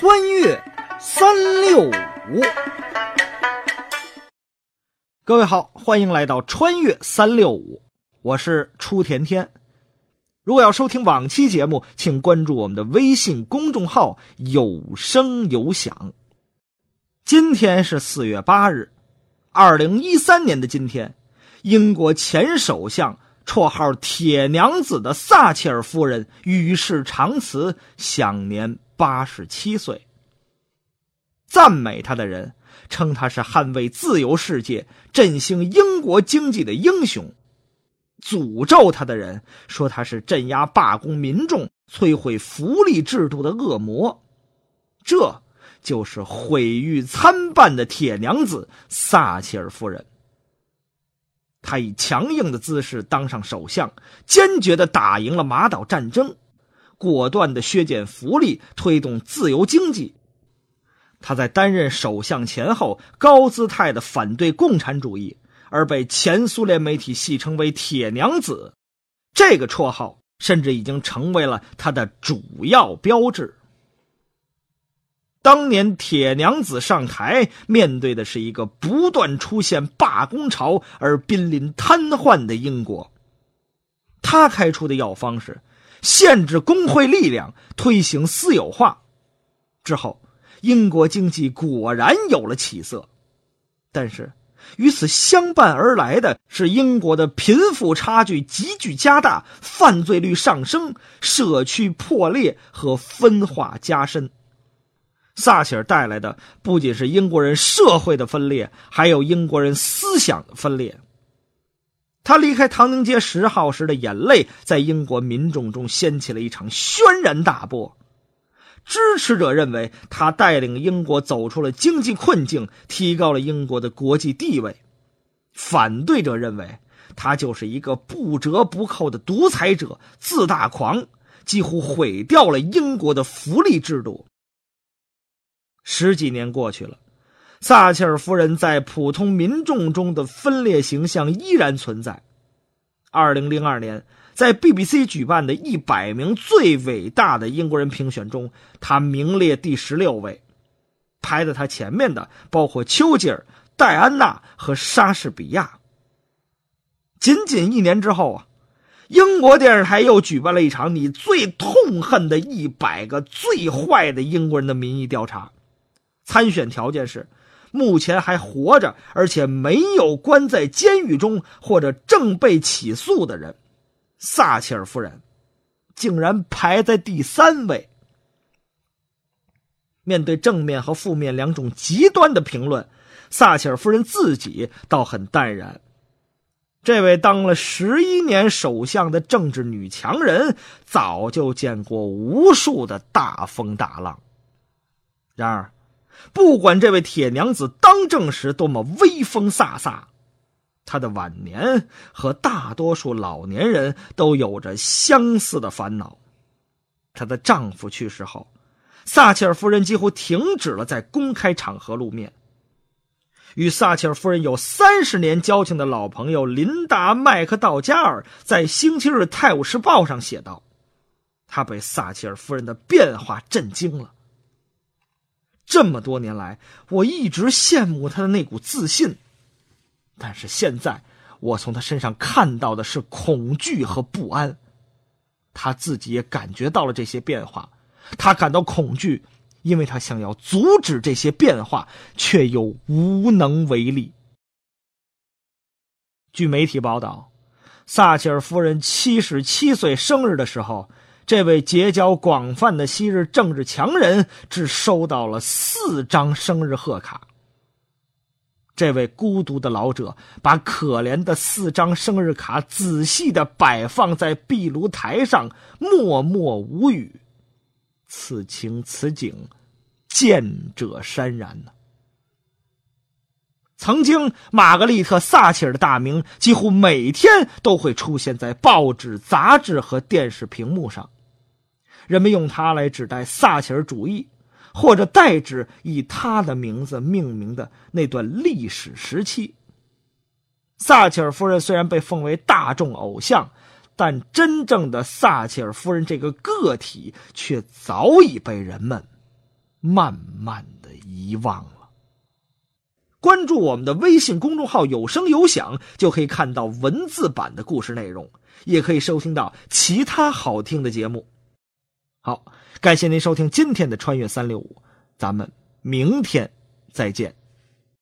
穿越三六五，各位好，欢迎来到穿越三六五，我是初甜甜。如果要收听往期节目，请关注我们的微信公众号“有声有响”。今天是四月八日，二零一三年的今天，英国前首相、绰号“铁娘子”的撒切尔夫人与世长辞，享年八十七岁。赞美他的人称他是捍卫自由世界、振兴英国经济的英雄。诅咒他的人说他是镇压罢工民众、摧毁福利制度的恶魔，这就是毁誉参半的铁娘子撒切尔夫人。他以强硬的姿势当上首相，坚决的打赢了马岛战争，果断的削减福利，推动自由经济。他在担任首相前后，高姿态的反对共产主义。而被前苏联媒体戏称为“铁娘子”，这个绰号甚至已经成为了他的主要标志。当年铁娘子上台，面对的是一个不断出现罢工潮而濒临瘫痪的英国。他开出的药方是限制工会力量，推行私有化。之后，英国经济果然有了起色，但是。与此相伴而来的是英国的贫富差距急剧加大，犯罪率上升，社区破裂和分化加深。撒切尔带来的不仅是英国人社会的分裂，还有英国人思想的分裂。他离开唐宁街十号时的眼泪，在英国民众中掀起了一场轩然大波。支持者认为他带领英国走出了经济困境，提高了英国的国际地位；反对者认为他就是一个不折不扣的独裁者、自大狂，几乎毁掉了英国的福利制度。十几年过去了，撒切尔夫人在普通民众中的分裂形象依然存在。二零零二年。在 BBC 举办的一百名最伟大的英国人评选中，他名列第十六位。排在他前面的包括丘吉尔、戴安娜和莎士比亚。仅仅一年之后啊，英国电视台又举办了一场你最痛恨的一百个最坏的英国人的民意调查。参选条件是目前还活着而且没有关在监狱中或者正被起诉的人。撒切尔夫人竟然排在第三位。面对正面和负面两种极端的评论，撒切尔夫人自己倒很淡然。这位当了十一年首相的政治女强人，早就见过无数的大风大浪。然而，不管这位铁娘子当政时多么威风飒飒。她的晚年和大多数老年人都有着相似的烦恼。她的丈夫去世后，撒切尔夫人几乎停止了在公开场合露面。与撒切尔夫人有三十年交情的老朋友琳达·麦克道加尔在《星期日泰晤士报》上写道：“他被撒切尔夫人的变化震惊了。这么多年来，我一直羡慕他的那股自信。”但是现在，我从他身上看到的是恐惧和不安。他自己也感觉到了这些变化，他感到恐惧，因为他想要阻止这些变化，却又无能为力。据媒体报道，撒切尔夫人七十七岁生日的时候，这位结交广泛的昔日政治强人只收到了四张生日贺卡。这位孤独的老者把可怜的四张生日卡仔细的摆放在壁炉台上，默默无语。此情此景，见者潸然呢。曾经，玛格丽特·撒切尔的大名几乎每天都会出现在报纸、杂志和电视屏幕上，人们用它来指代撒切尔主义或者代指以他的名字命名的那段历史时期。撒切尔夫人虽然被奉为大众偶像但真正的撒切尔夫人这个个体却早已被人们慢慢的遗忘了。关注我们的微信公众号有声有响就可以看到文字版的故事内容也可以收听到其他好听的节目。好感谢您收听今天的穿越三六五咱们明天再见。